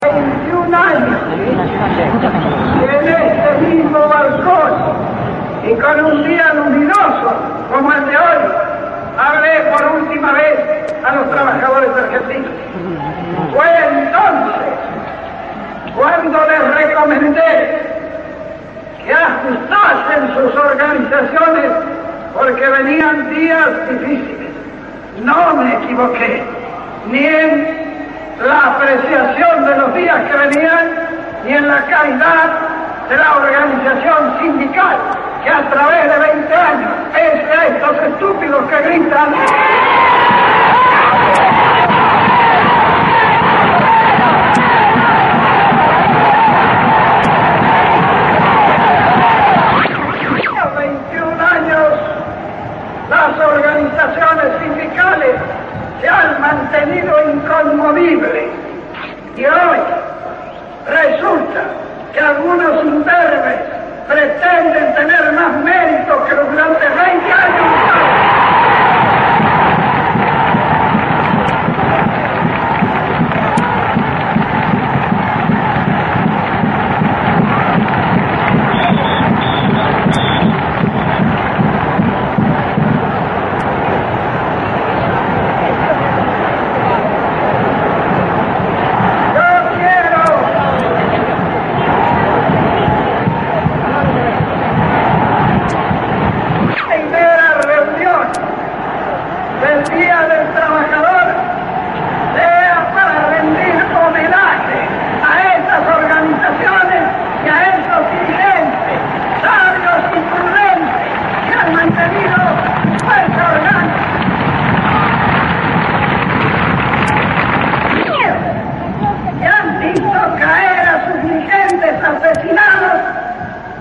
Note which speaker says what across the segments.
Speaker 1: 21 años y en este mismo balcón y con un día luminoso como el de hoy hablé por última vez a los trabajadores argentinos. Fue entonces cuando les recomendé que ajustasen sus organizaciones porque venían días difíciles. No me equivoqué, ni en la apreciación de los días que venían y en la calidad de la organización sindical que a través de 20 años, pese a estos estúpidos que gritan, organizaciones sindicales se han mantenido inconmovibles. Y hoy resulta que algunos imberbes pretenden tener más mérito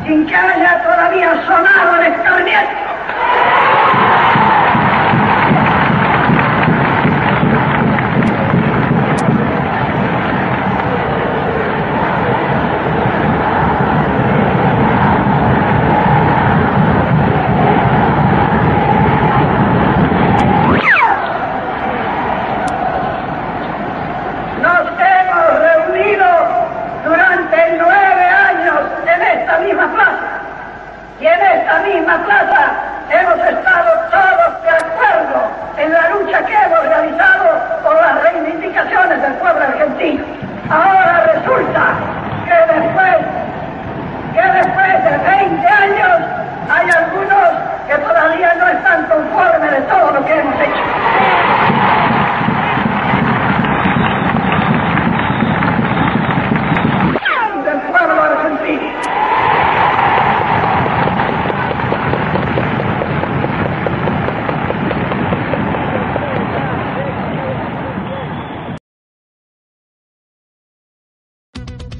Speaker 1: sin que haya todavía sonado el escarmiento. Y en esta misma plaza hemos estado todos de acuerdo en la lucha que hemos realizado